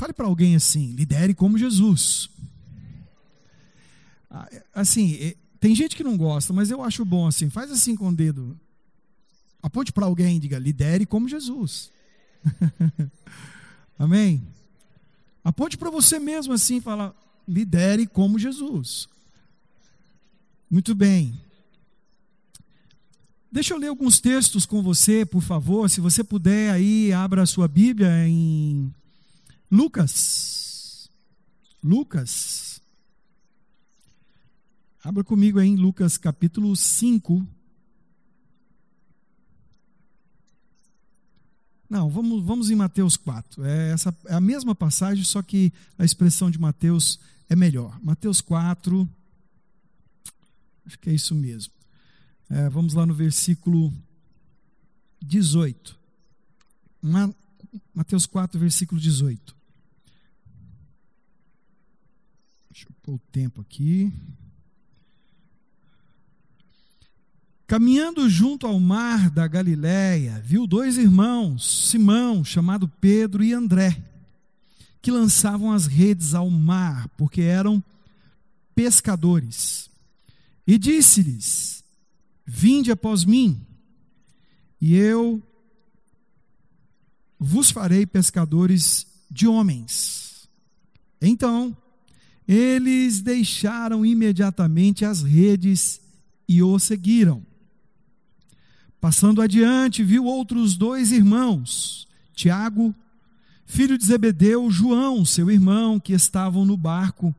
Fale para alguém assim: lidere como Jesus. Ah, assim, tem gente que não gosta, mas eu acho bom assim. Faz assim com o dedo. Aponte para alguém e diga: lidere como Jesus. Amém? Aponte para você mesmo assim e fala: lidere como Jesus. Muito bem. Deixa eu ler alguns textos com você, por favor. Se você puder, aí abra a sua Bíblia em Lucas. Lucas. Abra comigo aí em Lucas capítulo 5. Não, vamos, vamos em Mateus 4. É, essa, é a mesma passagem, só que a expressão de Mateus é melhor. Mateus 4. Acho que é isso mesmo. É, vamos lá no versículo 18. Mateus 4, versículo 18. O tempo aqui. Caminhando junto ao mar da Galiléia, viu dois irmãos, Simão, chamado Pedro, e André, que lançavam as redes ao mar, porque eram pescadores. E disse-lhes: Vinde após mim, e eu vos farei pescadores de homens. Então, eles deixaram imediatamente as redes e o seguiram. Passando adiante, viu outros dois irmãos, Tiago, filho de Zebedeu, João, seu irmão, que estavam no barco,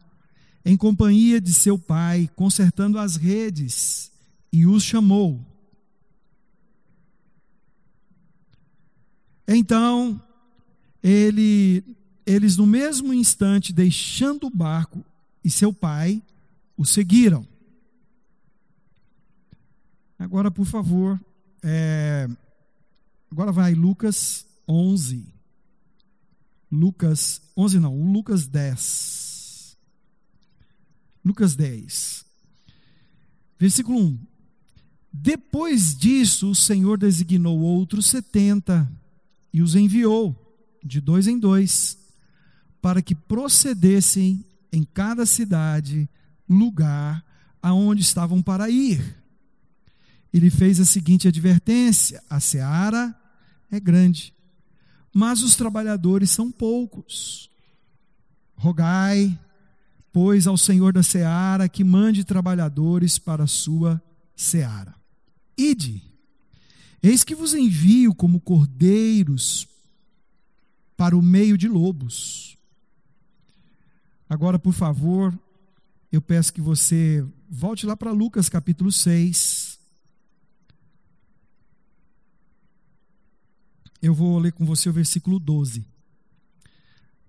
em companhia de seu pai, consertando as redes e os chamou. Então, ele, eles no mesmo instante, deixando o barco e seu pai, o seguiram. Agora, por favor, é, agora vai Lucas 11. Lucas 11 não, Lucas 10. Lucas 10. Versículo 1. Depois disso, o Senhor designou outros setenta e os enviou, de dois em dois, para que procedessem em cada cidade, lugar aonde estavam para ir. Ele fez a seguinte advertência: a seara é grande, mas os trabalhadores são poucos. Rogai, pois, ao Senhor da seara que mande trabalhadores para a sua seara. Ide, eis que vos envio como cordeiros para o meio de lobos. Agora, por favor, eu peço que você volte lá para Lucas capítulo 6. Eu vou ler com você o versículo 12.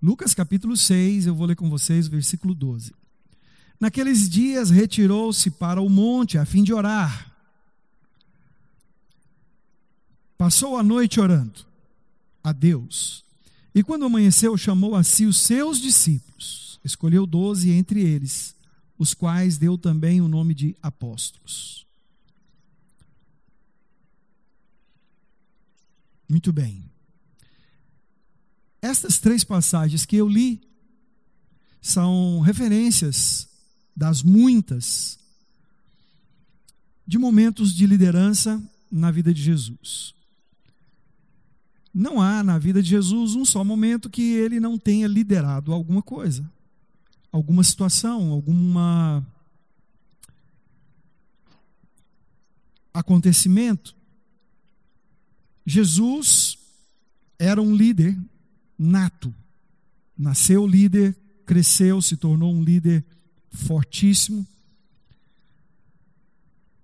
Lucas capítulo 6, eu vou ler com vocês o versículo 12. Naqueles dias retirou-se para o monte a fim de orar. Passou a noite orando a Deus. E quando amanheceu, chamou a si os seus discípulos. Escolheu doze entre eles, os quais deu também o nome de apóstolos. Muito bem. Estas três passagens que eu li são referências das muitas de momentos de liderança na vida de Jesus. Não há na vida de Jesus um só momento que ele não tenha liderado alguma coisa, alguma situação, alguma acontecimento. Jesus era um líder nato. Nasceu líder, cresceu, se tornou um líder fortíssimo.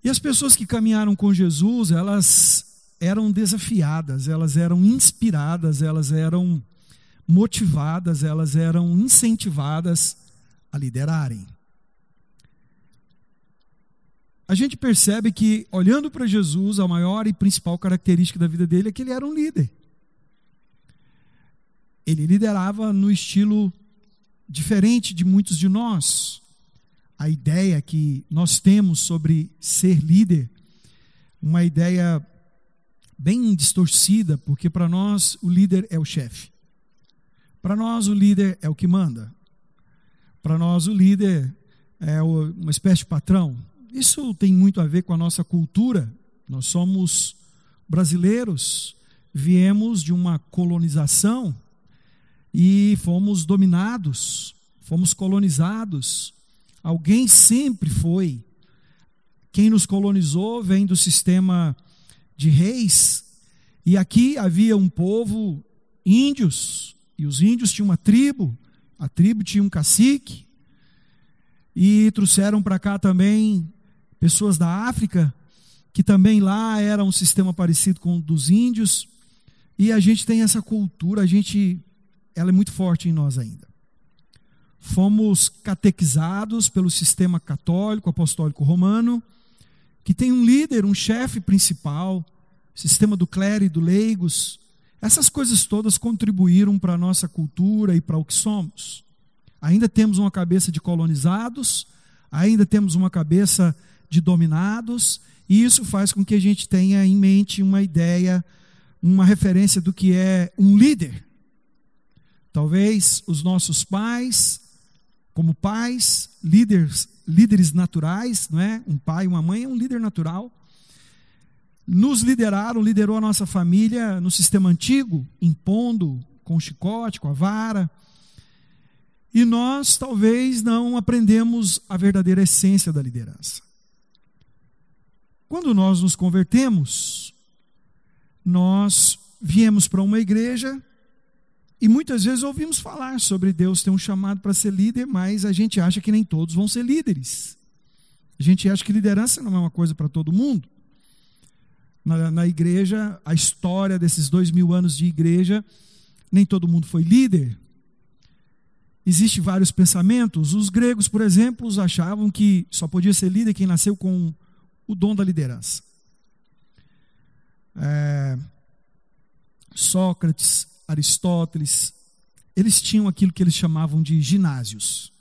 E as pessoas que caminharam com Jesus, elas eram desafiadas, elas eram inspiradas, elas eram motivadas, elas eram incentivadas a liderarem. A gente percebe que, olhando para Jesus, a maior e principal característica da vida dele é que ele era um líder. Ele liderava no estilo diferente de muitos de nós. A ideia que nós temos sobre ser líder, uma ideia bem distorcida, porque para nós o líder é o chefe. Para nós, o líder é o que manda. Para nós, o líder é uma espécie de patrão. Isso tem muito a ver com a nossa cultura. Nós somos brasileiros, viemos de uma colonização e fomos dominados, fomos colonizados. Alguém sempre foi. Quem nos colonizou vem do sistema de reis, e aqui havia um povo índios, e os índios tinham uma tribo, a tribo tinha um cacique, e trouxeram para cá também pessoas da África, que também lá era um sistema parecido com o dos índios, e a gente tem essa cultura, a gente, ela é muito forte em nós ainda. Fomos catequizados pelo sistema católico, apostólico romano, que tem um líder, um chefe principal, sistema do clero e do leigos. Essas coisas todas contribuíram para a nossa cultura e para o que somos. Ainda temos uma cabeça de colonizados, ainda temos uma cabeça de dominados, e isso faz com que a gente tenha em mente uma ideia, uma referência do que é um líder. Talvez os nossos pais, como pais, líderes, líderes naturais, não é? Um pai, uma mãe é um líder natural. Nos lideraram, liderou a nossa família no sistema antigo, impondo com chicote, com a vara, e nós talvez não aprendemos a verdadeira essência da liderança. Quando nós nos convertemos, nós viemos para uma igreja e muitas vezes ouvimos falar sobre Deus ter um chamado para ser líder, mas a gente acha que nem todos vão ser líderes. A gente acha que liderança não é uma coisa para todo mundo. Na, na, igreja, a história desses dois mil anos de igreja, nem todo mundo foi líder. Existem vários pensamentos. Os gregos, por exemplo, achavam que só podia ser líder quem nasceu com o dom da liderança. É, Sócrates, Aristóteles, eles tinham aquilo que eles chamavam de ginásios,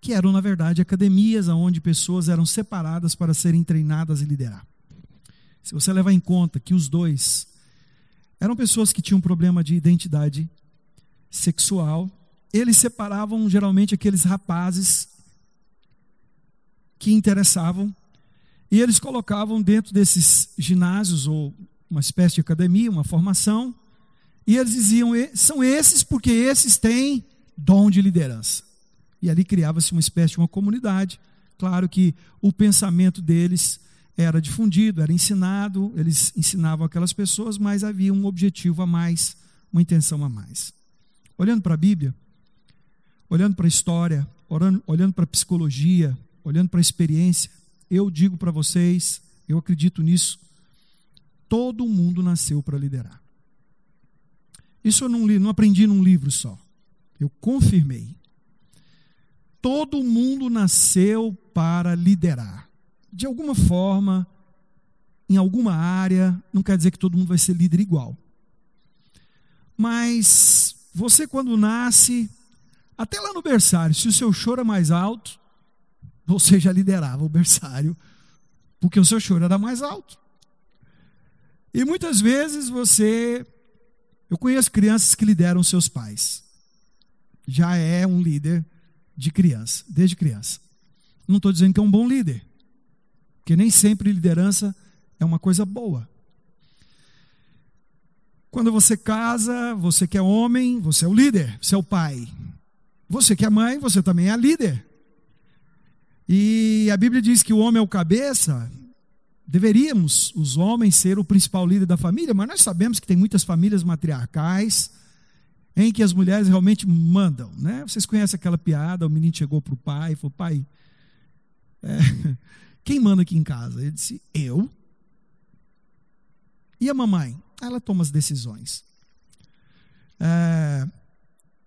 que eram, na verdade, academias onde pessoas eram separadas para serem treinadas e liderar. Se você levar em conta que os dois eram pessoas que tinham problema de identidade sexual eles separavam geralmente aqueles rapazes que interessavam e eles colocavam dentro desses ginásios ou uma espécie de academia, uma formação, e eles diziam: são esses porque esses têm dom de liderança. E ali criava-se uma espécie de uma comunidade. Claro que o pensamento deles era difundido, era ensinado, eles ensinavam aquelas pessoas, mas havia um objetivo a mais, uma intenção a mais. Olhando para a Bíblia, olhando para a história, olhando para a psicologia, olhando para a experiência, eu digo para vocês, eu acredito nisso, todo mundo nasceu para liderar. Isso eu não, li, não aprendi num livro só, eu confirmei. Todo mundo nasceu para liderar. De alguma forma, em alguma área, não quer dizer que todo mundo vai ser líder igual. Mas você, quando nasce, até lá no berçário, se o seu choro é mais alto, você já liderava o berçário, porque o seu choro era mais alto. E muitas vezes você. Eu conheço crianças que lideram seus pais. Já é um líder de criança, desde criança. Não estou dizendo que é um bom líder, porque nem sempre liderança é uma coisa boa. Quando você casa, você que é homem, você é o líder, você é o pai. Você que é mãe, você também é líder. E a Bíblia diz que o homem é o cabeça. Deveríamos, os homens, ser o principal líder da família, mas nós sabemos que tem muitas famílias matriarcais em que as mulheres realmente mandam. Né? Vocês conhecem aquela piada: o menino chegou para o pai e falou: Pai, é, quem manda aqui em casa? Ele disse: Eu. E a mamãe? Ela toma as decisões. É,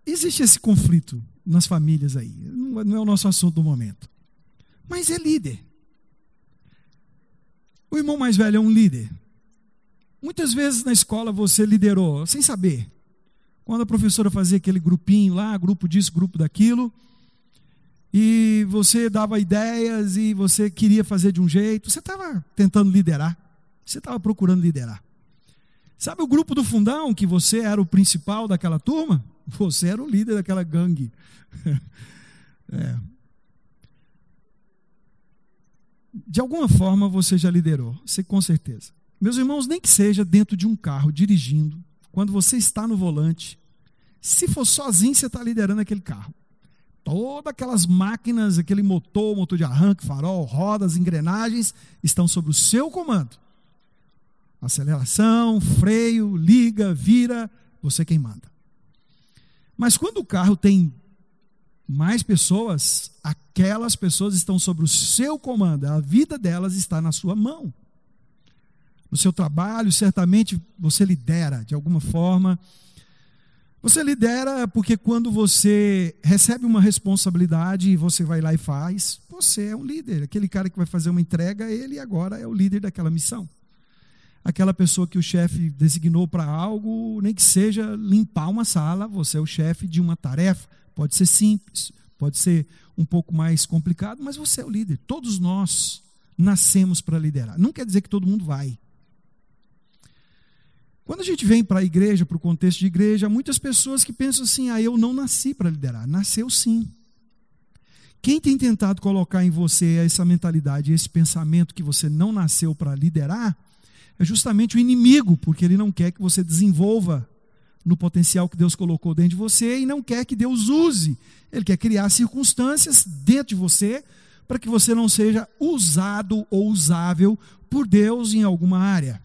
existe esse conflito nas famílias aí. Não é o nosso assunto do momento. Mas é líder. O irmão mais velho é um líder. Muitas vezes na escola você liderou sem saber. Quando a professora fazia aquele grupinho lá, grupo disso, grupo daquilo, e você dava ideias e você queria fazer de um jeito, você estava tentando liderar. Você estava procurando liderar. Sabe o grupo do fundão que você era o principal daquela turma? Você era o líder daquela gangue. É. De alguma forma você já liderou, você com certeza. Meus irmãos, nem que seja dentro de um carro, dirigindo, quando você está no volante, se for sozinho, você está liderando aquele carro. Todas aquelas máquinas, aquele motor, motor de arranque, farol, rodas, engrenagens, estão sob o seu comando. Aceleração, freio, liga, vira, você quem manda. Mas quando o carro tem mais pessoas, aquelas pessoas estão sob o seu comando, a vida delas está na sua mão. No seu trabalho, certamente você lidera de alguma forma você lidera porque quando você recebe uma responsabilidade e você vai lá e faz, você é um líder. Aquele cara que vai fazer uma entrega, ele agora é o líder daquela missão. Aquela pessoa que o chefe designou para algo, nem que seja limpar uma sala, você é o chefe de uma tarefa. Pode ser simples, pode ser um pouco mais complicado, mas você é o líder. Todos nós nascemos para liderar. Não quer dizer que todo mundo vai. Quando a gente vem para a igreja, para o contexto de igreja, há muitas pessoas que pensam assim: ah, eu não nasci para liderar. Nasceu sim. Quem tem tentado colocar em você essa mentalidade, esse pensamento que você não nasceu para liderar, é justamente o inimigo, porque ele não quer que você desenvolva no potencial que Deus colocou dentro de você e não quer que Deus use. Ele quer criar circunstâncias dentro de você para que você não seja usado ou usável por Deus em alguma área.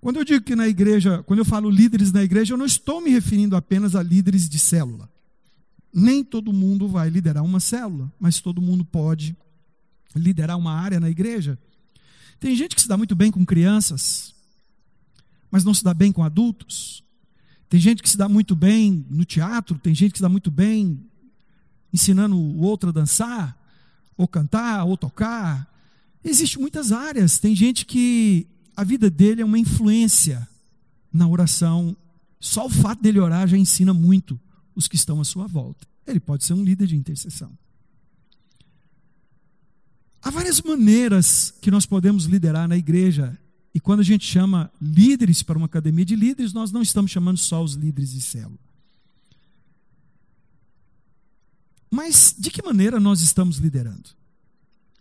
Quando eu digo que na igreja, quando eu falo líderes na igreja, eu não estou me referindo apenas a líderes de célula. Nem todo mundo vai liderar uma célula, mas todo mundo pode liderar uma área na igreja. Tem gente que se dá muito bem com crianças, mas não se dá bem com adultos. Tem gente que se dá muito bem no teatro, tem gente que se dá muito bem ensinando o outro a dançar, ou cantar, ou tocar. Existem muitas áreas. Tem gente que a vida dele é uma influência na oração. Só o fato dele orar já ensina muito os que estão à sua volta. Ele pode ser um líder de intercessão. Há várias maneiras que nós podemos liderar na igreja. E quando a gente chama líderes para uma academia de líderes, nós não estamos chamando só os líderes de célula. Mas de que maneira nós estamos liderando?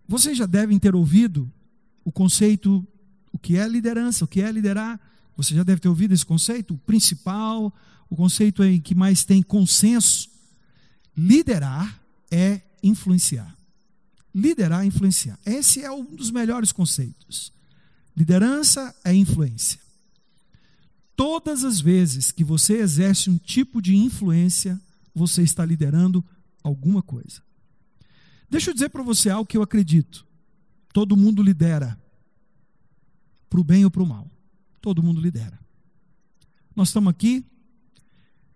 Vocês já devem ter ouvido o conceito o que é liderança, o que é liderar. Você já deve ter ouvido esse conceito, o principal, o conceito em que mais tem consenso. Liderar é influenciar. Liderar é influenciar. Esse é um dos melhores conceitos. Liderança é influência. Todas as vezes que você exerce um tipo de influência, você está liderando alguma coisa. Deixa eu dizer para você algo que eu acredito. Todo mundo lidera, para o bem ou para o mal. Todo mundo lidera. Nós estamos aqui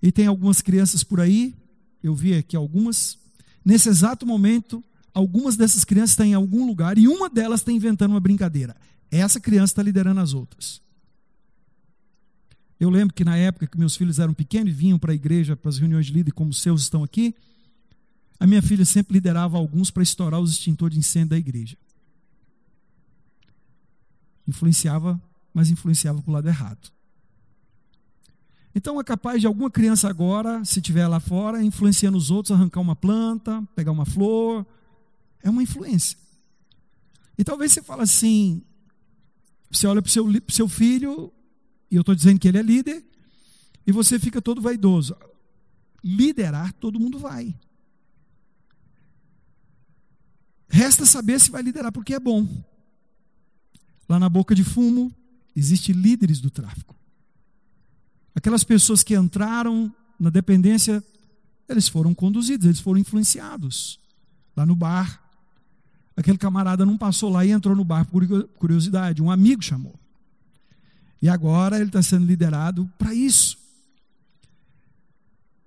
e tem algumas crianças por aí, eu vi aqui algumas. Nesse exato momento, algumas dessas crianças estão em algum lugar e uma delas está inventando uma brincadeira. Essa criança está liderando as outras. Eu lembro que na época que meus filhos eram pequenos e vinham para a igreja, para as reuniões de líder, como os seus estão aqui, a minha filha sempre liderava alguns para estourar os extintores de incêndio da igreja influenciava, mas influenciava para o lado errado. Então é capaz de alguma criança agora, se estiver lá fora, influenciando os outros, arrancar uma planta, pegar uma flor. É uma influência. E talvez você fale assim, você olha para o seu, seu filho, e eu estou dizendo que ele é líder, e você fica todo vaidoso. Liderar, todo mundo vai. Resta saber se vai liderar porque é bom. Lá na boca de fumo, existem líderes do tráfico. Aquelas pessoas que entraram na dependência, eles foram conduzidos, eles foram influenciados. Lá no bar, aquele camarada não passou lá e entrou no bar por curiosidade, um amigo chamou. E agora ele está sendo liderado para isso.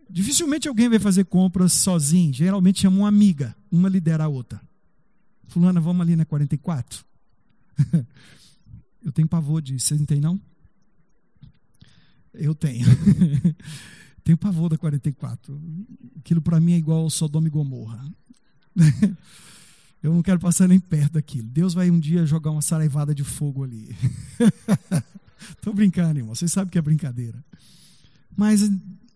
Dificilmente alguém vai fazer compras sozinho, geralmente chama uma amiga, uma lidera a outra. Fulana, vamos ali na 44? Eu tenho pavor disso. Vocês não têm, não? Eu tenho. tenho pavor da 44. Aquilo para mim é igual ao Sodoma e Gomorra. Eu não quero passar nem perto daquilo. Deus vai um dia jogar uma saraivada de fogo ali. Estou brincando, irmão. Vocês sabem que é brincadeira. Mas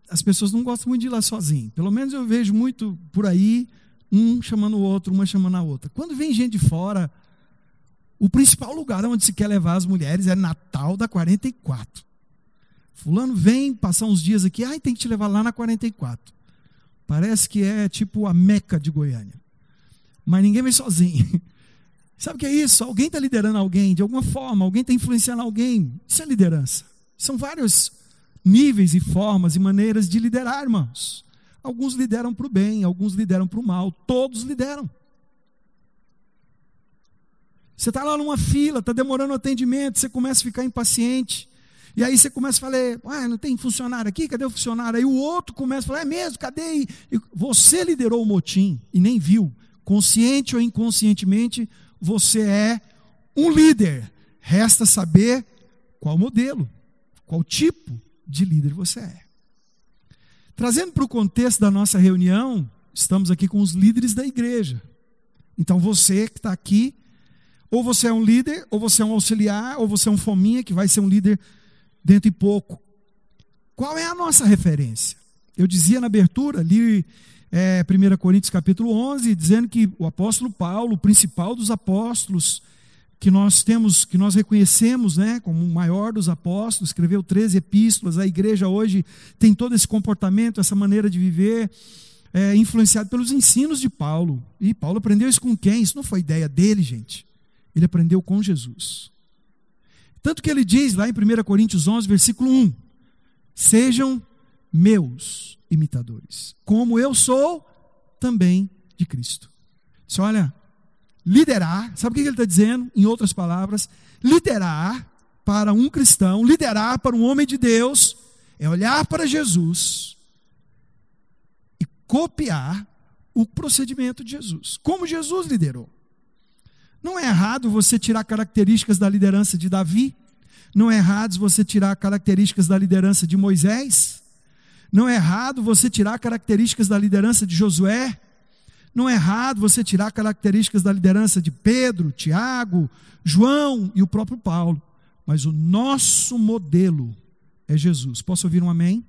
as pessoas não gostam muito de ir lá sozinho. Pelo menos eu vejo muito por aí, um chamando o outro, uma chamando a outra. Quando vem gente de fora, o principal lugar onde se quer levar as mulheres é Natal da 44. Fulano vem passar uns dias aqui, ai, tem que te levar lá na 44. Parece que é tipo a Meca de Goiânia. Mas ninguém vem sozinho. Sabe o que é isso? Alguém está liderando alguém de alguma forma, alguém está influenciando alguém. Isso é liderança. São vários níveis e formas e maneiras de liderar, irmãos. Alguns lideram para o bem, alguns lideram para o mal, todos lideram. Você está lá numa fila, está demorando o atendimento, você começa a ficar impaciente. E aí você começa a falar, ah, não tem funcionário aqui, cadê o funcionário? Aí o outro começa a falar, é mesmo, cadê? E você liderou o motim e nem viu. Consciente ou inconscientemente, você é um líder. Resta saber qual modelo, qual tipo de líder você é. Trazendo para o contexto da nossa reunião, estamos aqui com os líderes da igreja. Então você que está aqui, ou você é um líder, ou você é um auxiliar, ou você é um fominha que vai ser um líder dentro de pouco. Qual é a nossa referência? Eu dizia na abertura, li é, 1 Coríntios capítulo 11, dizendo que o apóstolo Paulo, o principal dos apóstolos, que nós temos, que nós reconhecemos né, como o maior dos apóstolos, escreveu 13 epístolas, a igreja hoje tem todo esse comportamento, essa maneira de viver, é, influenciado pelos ensinos de Paulo. E Paulo aprendeu isso com quem? Isso não foi ideia dele, gente. Ele aprendeu com Jesus. Tanto que ele diz lá em 1 Coríntios 11, versículo 1: Sejam meus imitadores, como eu sou também de Cristo. Você olha, liderar, sabe o que ele está dizendo? Em outras palavras, liderar para um cristão, liderar para um homem de Deus, é olhar para Jesus e copiar o procedimento de Jesus, como Jesus liderou. Não é errado você tirar características da liderança de Davi, não é errado você tirar características da liderança de Moisés, não é errado você tirar características da liderança de Josué. Não é errado você tirar características da liderança de Pedro, Tiago, João e o próprio Paulo. Mas o nosso modelo é Jesus. Posso ouvir um amém?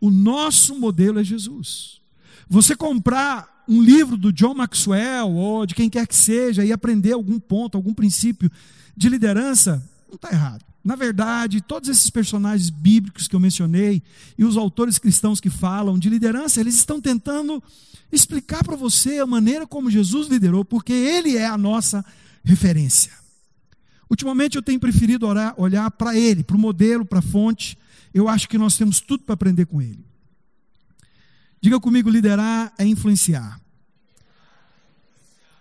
O nosso modelo é Jesus. Você comprar um livro do John Maxwell ou de quem quer que seja e aprender algum ponto, algum princípio de liderança, não está errado. Na verdade, todos esses personagens bíblicos que eu mencionei e os autores cristãos que falam de liderança, eles estão tentando explicar para você a maneira como Jesus liderou, porque ele é a nossa referência. Ultimamente eu tenho preferido orar, olhar para ele, para o modelo, para a fonte. Eu acho que nós temos tudo para aprender com ele. Diga comigo: liderar é influenciar.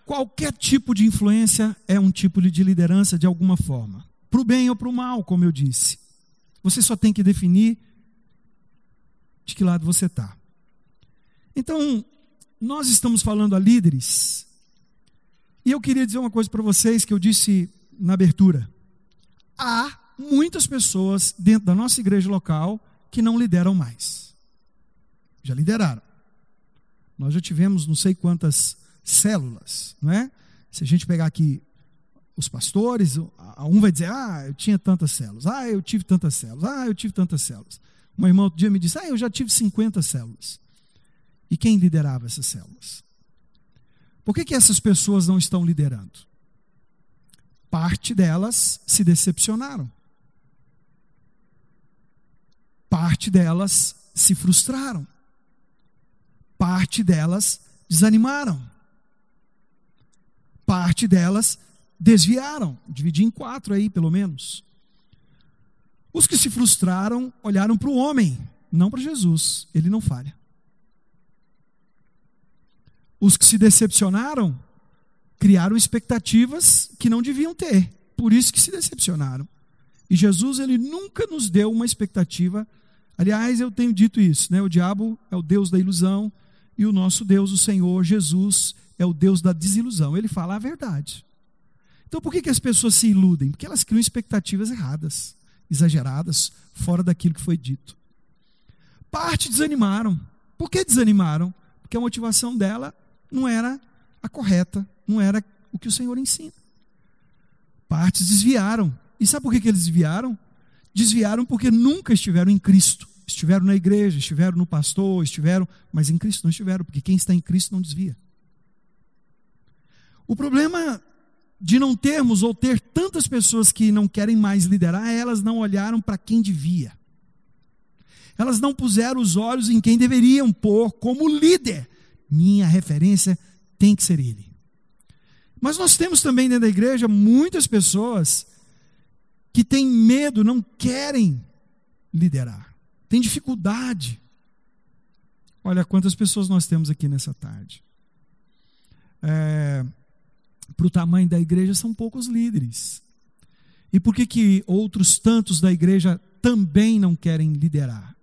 Qualquer tipo de influência é um tipo de liderança de alguma forma para o bem ou para o mal, como eu disse. Você só tem que definir de que lado você está. Então, nós estamos falando a líderes, e eu queria dizer uma coisa para vocês que eu disse na abertura. Há muitas pessoas dentro da nossa igreja local que não lideram mais. Já lideraram. Nós já tivemos não sei quantas células, não é? Se a gente pegar aqui os pastores, um vai dizer, ah, eu tinha tantas células, ah, eu tive tantas células, ah, eu tive tantas células. Uma irmã outro dia me disse, ah, eu já tive 50 células. E quem liderava essas células? Por que, que essas pessoas não estão liderando? Parte delas se decepcionaram. Parte delas se frustraram. Parte delas desanimaram. Parte delas desviaram, dividi em quatro aí, pelo menos. Os que se frustraram olharam para o homem, não para Jesus, ele não falha. Os que se decepcionaram criaram expectativas que não deviam ter, por isso que se decepcionaram. E Jesus, ele nunca nos deu uma expectativa. Aliás, eu tenho dito isso, né? O diabo é o Deus da ilusão e o nosso Deus, o Senhor Jesus, é o Deus da desilusão. Ele fala a verdade. Então por que, que as pessoas se iludem? Porque elas criam expectativas erradas, exageradas, fora daquilo que foi dito. Parte desanimaram. Por que desanimaram? Porque a motivação dela não era a correta, não era o que o Senhor ensina. Partes desviaram. E sabe por que, que eles desviaram? Desviaram porque nunca estiveram em Cristo. Estiveram na igreja, estiveram no pastor, estiveram, mas em Cristo não estiveram, porque quem está em Cristo não desvia. O problema de não termos ou ter tantas pessoas que não querem mais liderar, é elas não olharam para quem devia. Elas não puseram os olhos em quem deveriam pôr como líder. Minha referência tem que ser ele. Mas nós temos também dentro da igreja muitas pessoas que têm medo, não querem liderar, têm dificuldade. Olha quantas pessoas nós temos aqui nessa tarde. É, para o tamanho da igreja, são poucos líderes. E por que, que outros tantos da igreja também não querem liderar?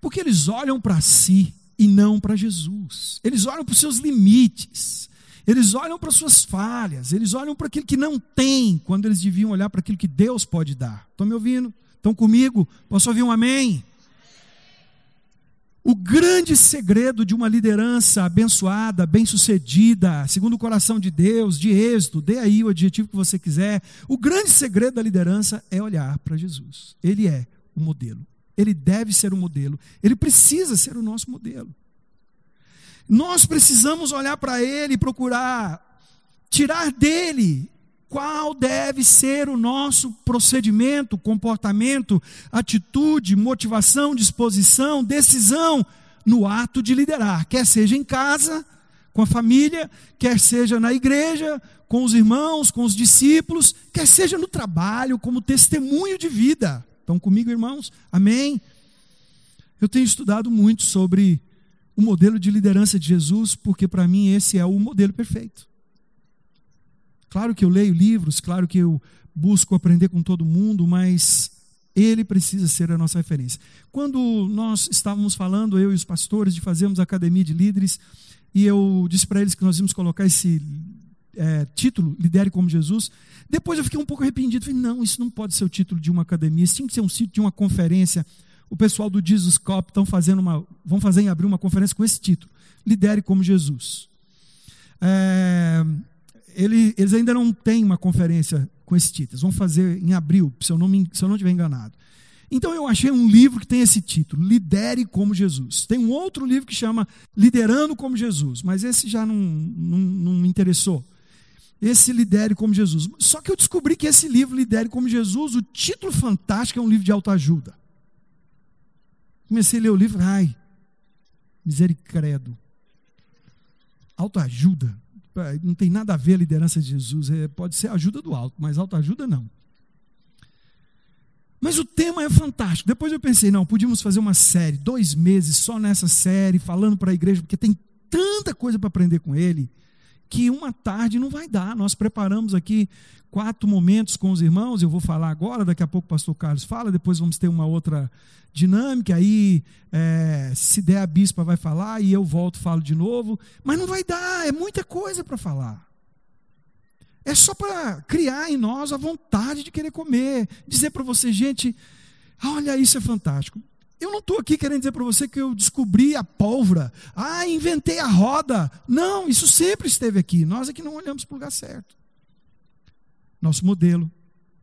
Porque eles olham para si e não para Jesus. Eles olham para os seus limites. Eles olham para suas falhas. Eles olham para aquilo que não tem, quando eles deviam olhar para aquilo que Deus pode dar. Estão me ouvindo? Estão comigo? Posso ouvir um amém? O grande segredo de uma liderança abençoada, bem-sucedida, segundo o coração de Deus, de êxito, dê aí o adjetivo que você quiser. O grande segredo da liderança é olhar para Jesus. Ele é o modelo. Ele deve ser o modelo. Ele precisa ser o nosso modelo. Nós precisamos olhar para ele e procurar tirar dele qual deve ser o nosso procedimento, comportamento, atitude, motivação, disposição, decisão no ato de liderar, quer seja em casa, com a família, quer seja na igreja, com os irmãos, com os discípulos, quer seja no trabalho, como testemunho de vida. Estão comigo, irmãos? Amém? Eu tenho estudado muito sobre o modelo de liderança de Jesus, porque para mim esse é o modelo perfeito. Claro que eu leio livros, claro que eu busco aprender com todo mundo, mas ele precisa ser a nossa referência. Quando nós estávamos falando, eu e os pastores, de fazermos academia de líderes, e eu disse para eles que nós íamos colocar esse é, título, Lidere como Jesus. Depois eu fiquei um pouco arrependido. Falei, não, isso não pode ser o título de uma academia, isso tinha que ser um título de uma conferência. O pessoal do Jesus Cop estão fazendo uma, vão fazer em abrir uma conferência com esse título, Lidere como Jesus. É, ele, eles ainda não têm uma conferência com esse título. vão fazer em abril, se eu não, me, se eu não estiver enganado. Então eu achei um livro que tem esse título, Lidere como Jesus. Tem um outro livro que chama Liderando como Jesus, mas esse já não, não, não me interessou. Esse Lidere como Jesus. Só que eu descobri que esse livro, Lidere como Jesus, o título fantástico é um livro de autoajuda. Comecei a ler o livro, ai, misericredo. Autoajuda não tem nada a ver a liderança de Jesus, é, pode ser ajuda do alto, mas autoajuda não. Mas o tema é fantástico. Depois eu pensei, não, podíamos fazer uma série, dois meses só nessa série, falando para a igreja, porque tem tanta coisa para aprender com ele, que uma tarde não vai dar. Nós preparamos aqui quatro momentos com os irmãos, eu vou falar agora, daqui a pouco o pastor Carlos fala, depois vamos ter uma outra dinâmica, aí é, se der a bispa vai falar e eu volto falo de novo, mas não vai dar, é muita coisa para falar. É só para criar em nós a vontade de querer comer, dizer para você, gente, olha, isso é fantástico. Eu não estou aqui querendo dizer para você que eu descobri a pólvora, ah, inventei a roda. Não, isso sempre esteve aqui. Nós é que não olhamos para o lugar certo. Nosso modelo,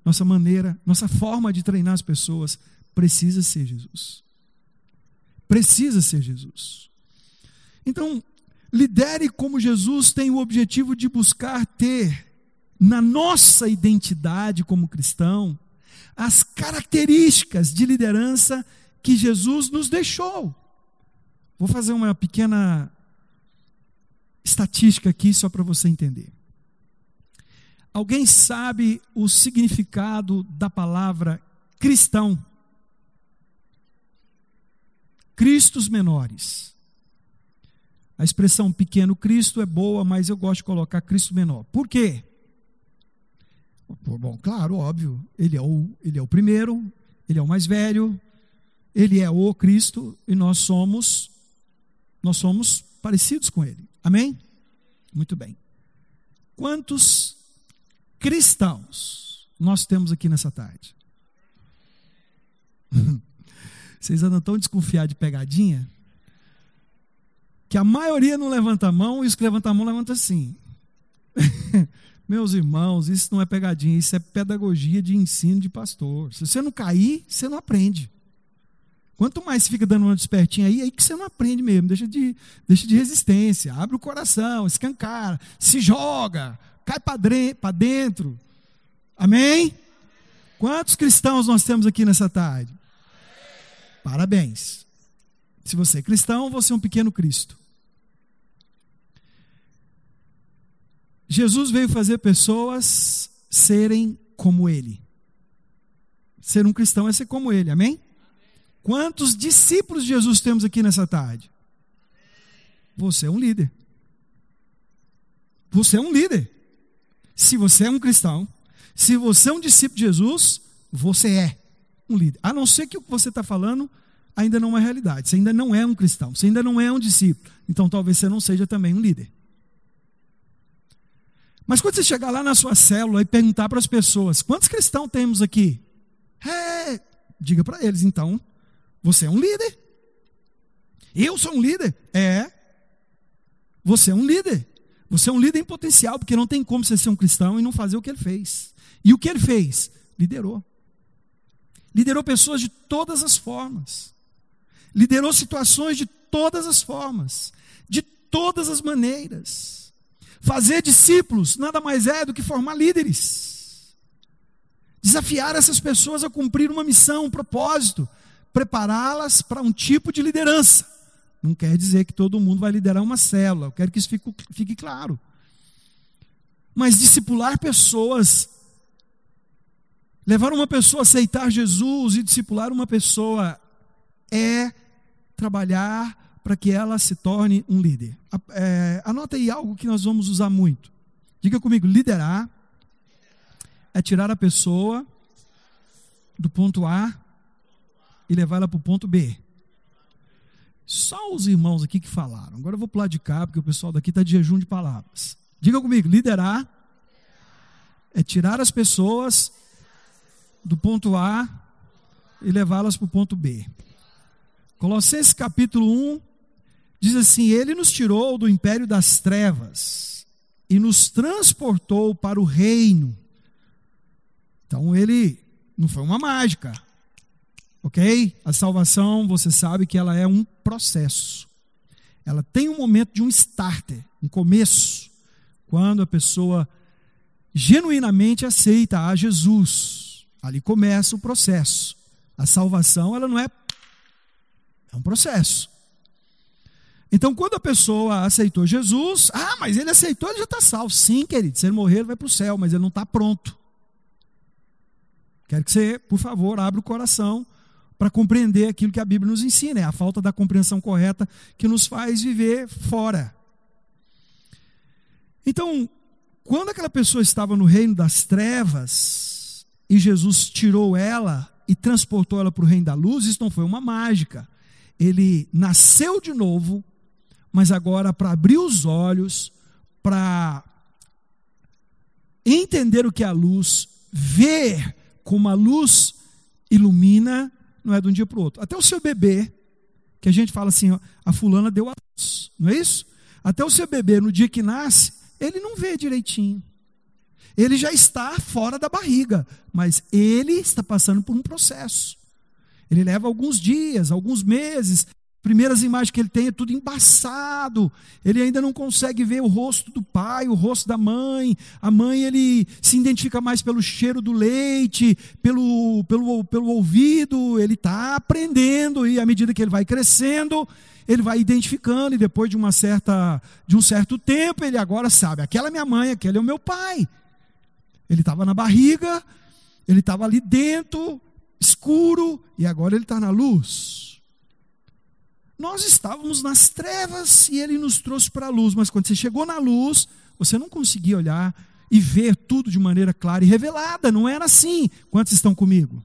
nossa maneira, nossa forma de treinar as pessoas precisa ser Jesus. Precisa ser Jesus. Então, lidere como Jesus tem o objetivo de buscar ter na nossa identidade como cristão as características de liderança que Jesus nos deixou. Vou fazer uma pequena estatística aqui só para você entender. Alguém sabe o significado da palavra cristão? Cristos menores. A expressão pequeno Cristo é boa, mas eu gosto de colocar Cristo menor. Por quê? Bom, claro, óbvio. Ele é o, ele é o primeiro, ele é o mais velho, ele é o Cristo e nós somos nós somos parecidos com ele. Amém? Muito bem. Quantos cristãos nós temos aqui nessa tarde? Vocês andam tão desconfiados de pegadinha que a maioria não levanta a mão e os que levantam a mão levantam assim. Meus irmãos, isso não é pegadinha, isso é pedagogia de ensino de pastor. Se você não cair, você não aprende. Quanto mais você fica dando uma despertinha aí, aí que você não aprende mesmo. Deixa de, deixa de resistência, abre o coração, escancara, se joga, cai para dentro. Amém? Quantos cristãos nós temos aqui nessa tarde? Parabéns. Se você é cristão, você é um pequeno Cristo. Jesus veio fazer pessoas serem como Ele. Ser um cristão é ser como Ele, amém? Quantos discípulos de Jesus temos aqui nessa tarde? Você é um líder. Você é um líder. Se você é um cristão, se você é um discípulo de Jesus, você é um líder. A não ser que o que você está falando ainda não é realidade. Você ainda não é um cristão. Você ainda não é um discípulo. Então talvez você não seja também um líder. Mas quando você chegar lá na sua célula e perguntar para as pessoas: quantos cristãos temos aqui? É, diga para eles então: você é um líder. Eu sou um líder? É. Você é um líder. Você é um líder em potencial, porque não tem como você ser um cristão e não fazer o que ele fez. E o que ele fez? Liderou. Liderou pessoas de todas as formas. Liderou situações de todas as formas, de todas as maneiras. Fazer discípulos nada mais é do que formar líderes. Desafiar essas pessoas a cumprir uma missão, um propósito, prepará-las para um tipo de liderança. Não quer dizer que todo mundo vai liderar uma célula, eu quero que isso fique, fique claro. Mas discipular pessoas, levar uma pessoa a aceitar Jesus e discipular uma pessoa é trabalhar para que ela se torne um líder. É, anota aí algo que nós vamos usar muito. Diga comigo: liderar é tirar a pessoa do ponto A e levá-la para o ponto B. Só os irmãos aqui que falaram. Agora eu vou pular de cá, porque o pessoal daqui está de jejum de palavras. Diga comigo: liderar é tirar as pessoas do ponto A e levá-las para o ponto B. Colossenses capítulo 1, Diz assim: Ele nos tirou do império das trevas e nos transportou para o reino. Então ele não foi uma mágica, ok? A salvação, você sabe que ela é um processo. Ela tem um momento de um starter, um começo, quando a pessoa genuinamente aceita a Jesus. Ali começa o processo. A salvação, ela não é é um processo. Então, quando a pessoa aceitou Jesus, ah, mas ele aceitou, ele já está salvo. Sim, querido, se ele morrer, ele vai para o céu, mas ele não está pronto. Quero que você, por favor, abra o coração para compreender aquilo que a Bíblia nos ensina. É a falta da compreensão correta que nos faz viver fora. Então, quando aquela pessoa estava no reino das trevas e Jesus tirou ela e transportou ela para o reino da luz, isso não foi uma mágica. Ele nasceu de novo mas agora para abrir os olhos, para entender o que é a luz, ver como a luz ilumina, não é de um dia para o outro. Até o seu bebê, que a gente fala assim, a fulana deu a luz, não é isso? Até o seu bebê, no dia que nasce, ele não vê direitinho. Ele já está fora da barriga, mas ele está passando por um processo. Ele leva alguns dias, alguns meses primeiras imagens que ele tem é tudo embaçado. Ele ainda não consegue ver o rosto do pai, o rosto da mãe. A mãe ele se identifica mais pelo cheiro do leite, pelo, pelo, pelo ouvido. Ele está aprendendo e à medida que ele vai crescendo, ele vai identificando e depois de uma certa de um certo tempo ele agora sabe. Aquela é minha mãe, aquele é o meu pai. Ele estava na barriga, ele estava ali dentro, escuro e agora ele está na luz. Nós estávamos nas trevas e ele nos trouxe para a luz, mas quando você chegou na luz, você não conseguia olhar e ver tudo de maneira clara e revelada, não era assim. Quantos estão comigo?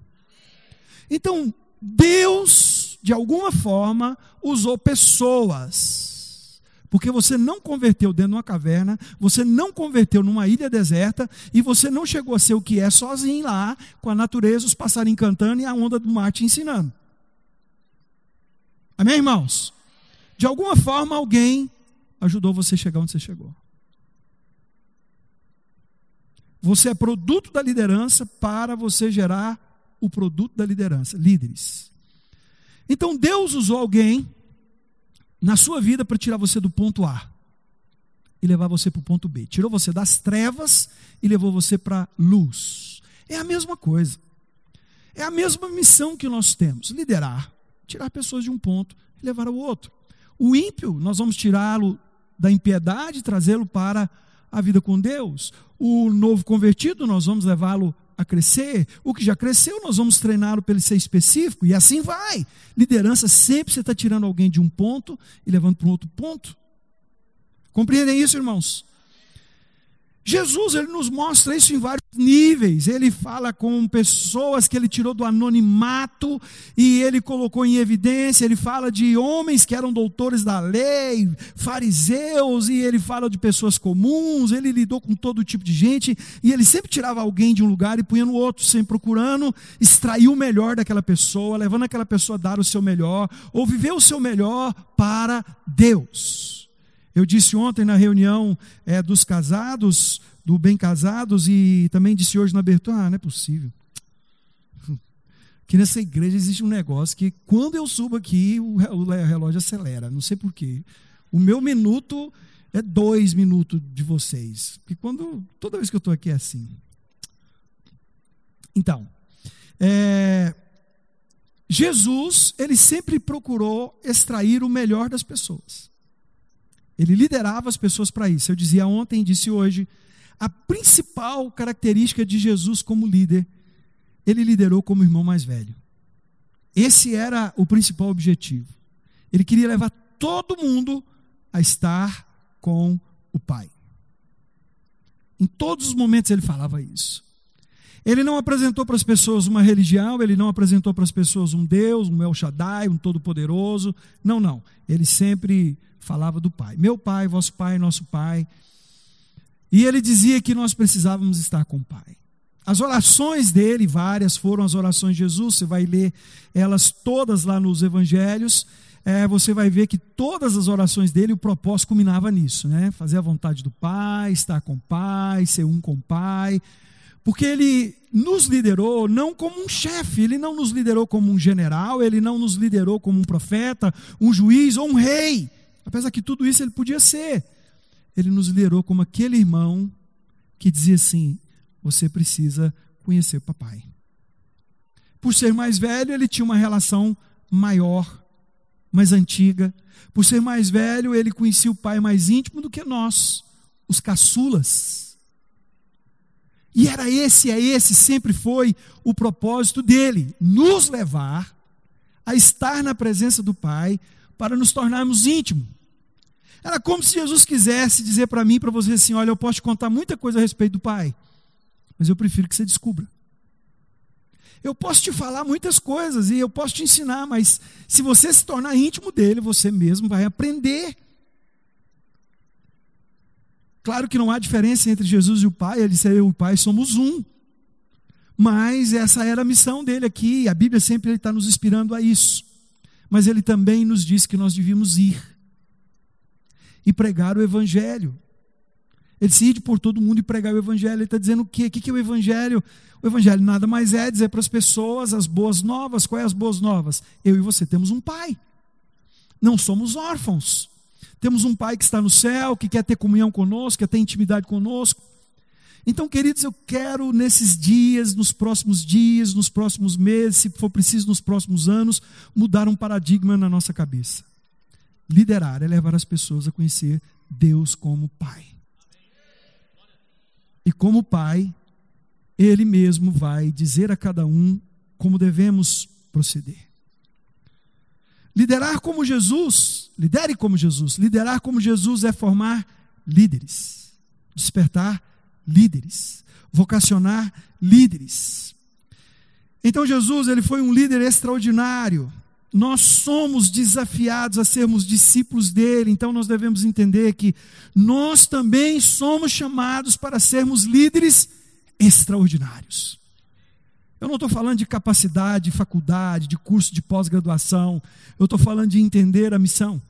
Então, Deus, de alguma forma, usou pessoas. Porque você não converteu dentro de uma caverna, você não converteu numa ilha deserta e você não chegou a ser o que é sozinho lá, com a natureza, os passarinhos cantando e a onda do mar te ensinando. Amém, irmãos? De alguma forma, alguém ajudou você a chegar onde você chegou. Você é produto da liderança para você gerar o produto da liderança, líderes. Então Deus usou alguém na sua vida para tirar você do ponto A e levar você para o ponto B. Tirou você das trevas e levou você para a luz. É a mesma coisa. É a mesma missão que nós temos: liderar, tirar pessoas de um ponto e levar ao outro. O ímpio, nós vamos tirá-lo da impiedade e trazê-lo para a vida com Deus. O novo convertido, nós vamos levá-lo a crescer. O que já cresceu, nós vamos treiná-lo para ele ser específico. E assim vai. Liderança sempre você está tirando alguém de um ponto e levando para um outro ponto. Compreendem isso, irmãos? Jesus ele nos mostra isso em vários níveis. Ele fala com pessoas que ele tirou do anonimato e ele colocou em evidência. Ele fala de homens que eram doutores da lei, fariseus, e ele fala de pessoas comuns. Ele lidou com todo tipo de gente e ele sempre tirava alguém de um lugar e punha no outro, sempre procurando extrair o melhor daquela pessoa, levando aquela pessoa a dar o seu melhor ou viver o seu melhor para Deus. Eu disse ontem na reunião é, dos casados, do bem casados, e também disse hoje na abertura: ah, não é possível. Que nessa igreja existe um negócio que quando eu subo aqui, o relógio acelera. Não sei porquê. O meu minuto é dois minutos de vocês. Porque quando. Toda vez que eu estou aqui é assim. Então, é, Jesus, ele sempre procurou extrair o melhor das pessoas. Ele liderava as pessoas para isso. Eu dizia ontem disse hoje, a principal característica de Jesus como líder, ele liderou como irmão mais velho. Esse era o principal objetivo. Ele queria levar todo mundo a estar com o Pai. Em todos os momentos ele falava isso. Ele não apresentou para as pessoas uma religião, ele não apresentou para as pessoas um Deus, um El Shaddai, um Todo-Poderoso. Não, não. Ele sempre falava do Pai. Meu Pai, vosso Pai, nosso Pai. E ele dizia que nós precisávamos estar com o Pai. As orações dele, várias, foram as orações de Jesus, você vai ler elas todas lá nos evangelhos. É, você vai ver que todas as orações dele, o propósito culminava nisso, né? Fazer a vontade do Pai, estar com o Pai, ser um com o Pai. Porque ele nos liderou não como um chefe, ele não nos liderou como um general, ele não nos liderou como um profeta, um juiz ou um rei. Apesar que tudo isso ele podia ser. Ele nos liderou como aquele irmão que dizia assim: você precisa conhecer o papai. Por ser mais velho, ele tinha uma relação maior, mais antiga. Por ser mais velho, ele conhecia o pai mais íntimo do que nós, os caçulas. E era esse, é esse, sempre foi o propósito dele: nos levar a estar na presença do Pai, para nos tornarmos íntimos. Era como se Jesus quisesse dizer para mim para você assim: olha, eu posso te contar muita coisa a respeito do Pai, mas eu prefiro que você descubra. Eu posso te falar muitas coisas e eu posso te ensinar, mas se você se tornar íntimo dele, você mesmo vai aprender. Claro que não há diferença entre Jesus e o Pai, ele disse: eu e o Pai somos um. Mas essa era a missão dele aqui, a Bíblia sempre está nos inspirando a isso mas ele também nos disse que nós devíamos ir e pregar o Evangelho. Ele se ir por todo mundo e pregar o Evangelho. Ele está dizendo o quê? O que é o Evangelho? O Evangelho nada mais é dizer para as pessoas as boas novas. Quais é as boas novas? Eu e você temos um pai. Não somos órfãos. Temos um pai que está no céu, que quer ter comunhão conosco, quer ter intimidade conosco. Então, queridos, eu quero nesses dias, nos próximos dias, nos próximos meses, se for preciso, nos próximos anos, mudar um paradigma na nossa cabeça. Liderar é levar as pessoas a conhecer Deus como Pai. E como Pai, Ele mesmo vai dizer a cada um como devemos proceder. Liderar como Jesus, lidere como Jesus. Liderar como Jesus é formar líderes, despertar líderes, vocacionar líderes. Então Jesus, ele foi um líder extraordinário. Nós somos desafiados a sermos discípulos dele, então nós devemos entender que nós também somos chamados para sermos líderes extraordinários. Eu não estou falando de capacidade, de faculdade, de curso de pós-graduação. Eu estou falando de entender a missão,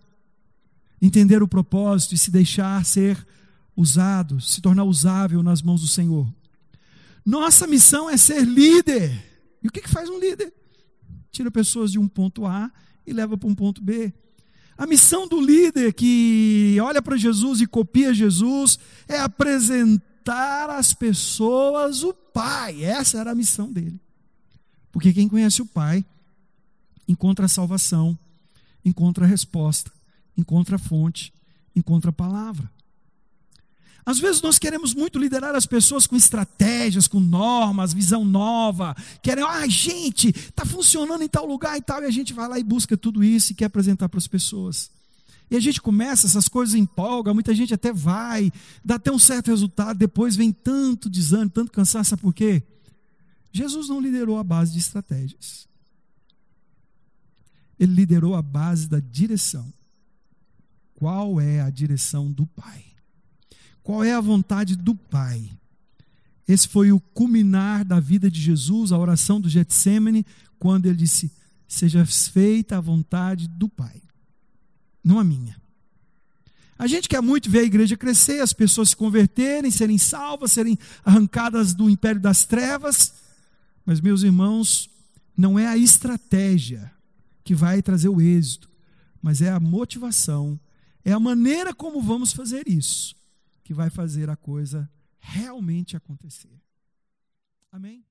entender o propósito e se deixar ser usado, se tornar usável nas mãos do Senhor. Nossa missão é ser líder. E o que, que faz um líder? Tira pessoas de um ponto A e leva para um ponto B. A missão do líder que olha para Jesus e copia Jesus é apresentar às pessoas o Pai. Essa era a missão dele. Porque quem conhece o Pai encontra a salvação, encontra a resposta, encontra a fonte, encontra a palavra. Às vezes nós queremos muito liderar as pessoas com estratégias, com normas, visão nova. Querem, ah, gente, está funcionando em tal lugar e tal, e a gente vai lá e busca tudo isso e quer apresentar para as pessoas. E a gente começa, essas coisas empolga, muita gente até vai, dá até um certo resultado, depois vem tanto desânimo, tanto cansaço, sabe por quê? Jesus não liderou a base de estratégias. Ele liderou a base da direção. Qual é a direção do Pai? Qual é a vontade do Pai? Esse foi o culminar da vida de Jesus, a oração do Getsemane, quando ele disse: Seja feita a vontade do Pai, não a minha. A gente quer muito ver a igreja crescer, as pessoas se converterem, serem salvas, serem arrancadas do império das trevas, mas, meus irmãos, não é a estratégia que vai trazer o êxito, mas é a motivação, é a maneira como vamos fazer isso que vai fazer a coisa realmente acontecer. Amém?